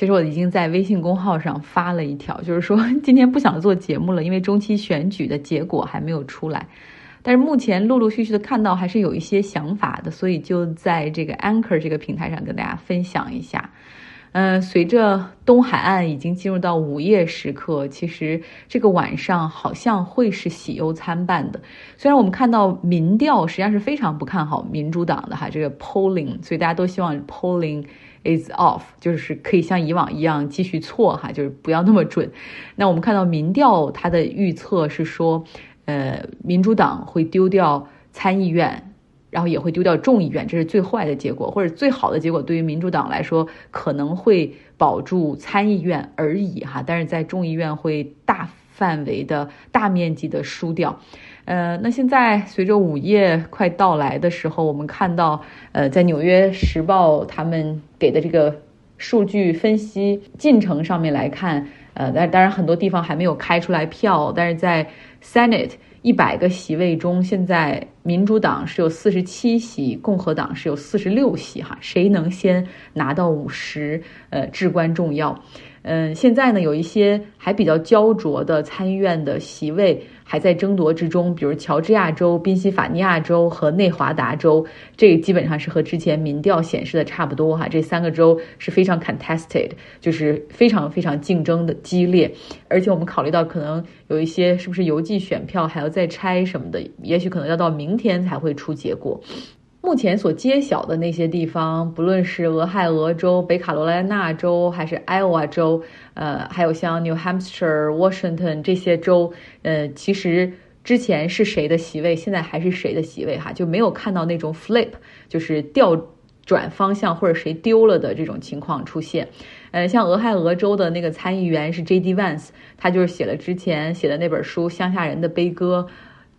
其实我已经在微信公号上发了一条，就是说 今天不想做节目了，因为中期选举的结果还没有出来。但是目前陆陆续续的看到还是有一些想法的，所以就在这个 Anchor 这个平台上跟大家分享一下。嗯，随着东海岸已经进入到午夜时刻，其实这个晚上好像会是喜忧参半的。虽然我们看到民调实际上是非常不看好民主党的哈，这个 polling，所以大家都希望 polling is off，就是可以像以往一样继续错哈，就是不要那么准。那我们看到民调它的预测是说。呃，民主党会丢掉参议院，然后也会丢掉众议院，这是最坏的结果，或者最好的结果对于民主党来说可能会保住参议院而已哈，但是在众议院会大范围的大面积的输掉。呃，那现在随着午夜快到来的时候，我们看到呃，在纽约时报他们给的这个数据分析进程上面来看，呃，但当然很多地方还没有开出来票，但是在 Senate 一百个席位中，现在民主党是有四十七席，共和党是有四十六席，哈，谁能先拿到五十，呃，至关重要。嗯，现在呢，有一些还比较焦灼的参议院的席位。还在争夺之中，比如乔治亚州、宾夕法尼亚州和内华达州，这基本上是和之前民调显示的差不多哈。这三个州是非常 contested，就是非常非常竞争的激烈。而且我们考虑到可能有一些是不是邮寄选票还要再拆什么的，也许可能要到明天才会出结果。目前所揭晓的那些地方，不论是俄亥俄州、北卡罗来纳州，还是 Iowa 州，呃，还有像 New Hampshire、Washington 这些州，呃，其实之前是谁的席位，现在还是谁的席位，哈，就没有看到那种 flip，就是调转方向或者谁丢了的这种情况出现。呃，像俄亥俄州的那个参议员是 J.D. Vance，他就是写了之前写的那本书《乡下人的悲歌》。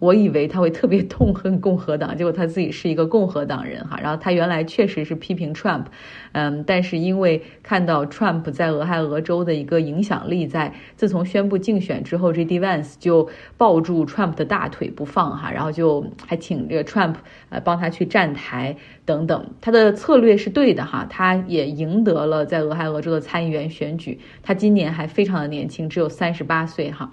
我以为他会特别痛恨共和党，结果他自己是一个共和党人哈。然后他原来确实是批评 Trump，嗯，但是因为看到 Trump 在俄亥俄州的一个影响力，在自从宣布竞选之后，J.D. Vance 就抱住 Trump 的大腿不放哈，然后就还请这个 Trump 呃帮他去站台等等。他的策略是对的哈，他也赢得了在俄亥俄州的参议员选举。他今年还非常的年轻，只有三十八岁哈。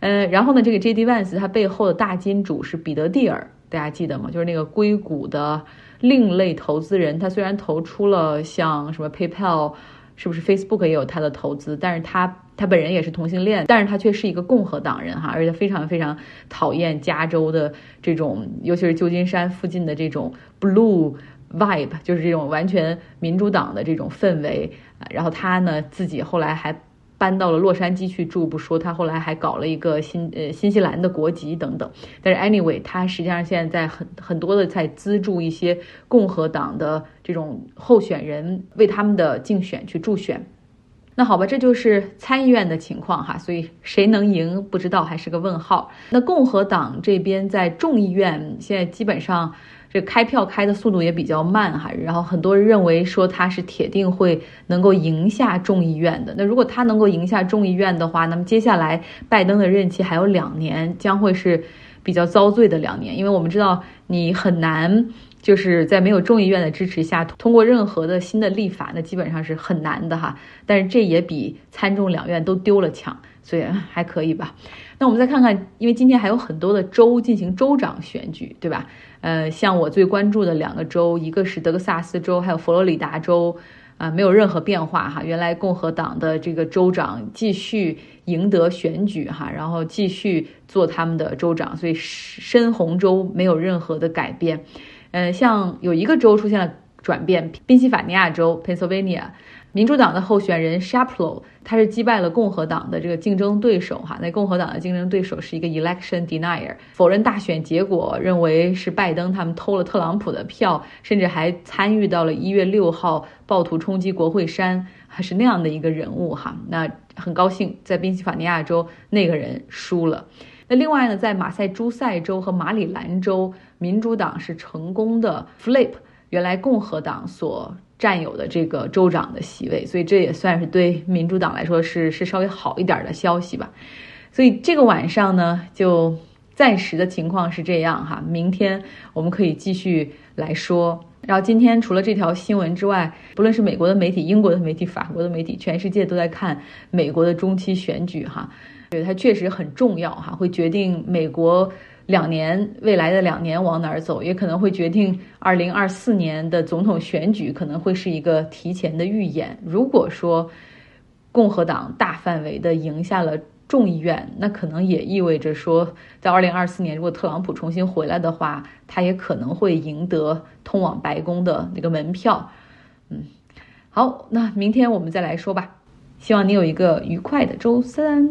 嗯，然后呢，这个 J.D. Vance 他背后的大金主是彼得蒂尔，大家记得吗？就是那个硅谷的另类投资人。他虽然投出了像什么 PayPal，是不是 Facebook 也有他的投资，但是他他本人也是同性恋，但是他却是一个共和党人哈，而且非常非常讨厌加州的这种，尤其是旧金山附近的这种 Blue Vibe，就是这种完全民主党的这种氛围。然后他呢，自己后来还。搬到了洛杉矶去住，不说他后来还搞了一个新呃新西兰的国籍等等。但是 anyway，他实际上现在在很很多的在资助一些共和党的这种候选人为他们的竞选去助选。那好吧，这就是参议院的情况哈，所以谁能赢不知道，还是个问号。那共和党这边在众议院现在基本上。这开票开的速度也比较慢哈，然后很多人认为说他是铁定会能够赢下众议院的。那如果他能够赢下众议院的话，那么接下来拜登的任期还有两年，将会是比较遭罪的两年。因为我们知道你很难就是在没有众议院的支持下通过任何的新的立法，那基本上是很难的哈。但是这也比参众两院都丢了强，所以还可以吧。那我们再看看，因为今天还有很多的州进行州长选举，对吧？呃，像我最关注的两个州，一个是德克萨斯州，还有佛罗里达州，啊，没有任何变化哈。原来共和党的这个州长继续赢得选举哈，然后继续做他们的州长，所以深红州没有任何的改变。呃，像有一个州出现了转变，宾夕法尼亚州 （Pennsylvania）。民主党的候选人 Shapiro，他是击败了共和党的这个竞争对手哈。那共和党的竞争对手是一个 election denier，否认大选结果，认为是拜登他们偷了特朗普的票，甚至还参与到了一月六号暴徒冲击国会山，还是那样的一个人物哈。那很高兴在宾夕法尼亚州那个人输了。那另外呢，在马赛诸塞州和马里兰州，民主党是成功的 flip 原来共和党所。占有的这个州长的席位，所以这也算是对民主党来说是是稍微好一点的消息吧。所以这个晚上呢，就暂时的情况是这样哈。明天我们可以继续来说。然后今天除了这条新闻之外，不论是美国的媒体、英国的媒体、法国的媒体，全世界都在看美国的中期选举哈，对它确实很重要哈，会决定美国两年未来的两年往哪儿走，也可能会决定二零二四年的总统选举可能会是一个提前的预演。如果说共和党大范围的赢下了。众议院，那可能也意味着说，在二零二四年，如果特朗普重新回来的话，他也可能会赢得通往白宫的那个门票。嗯，好，那明天我们再来说吧。希望你有一个愉快的周三。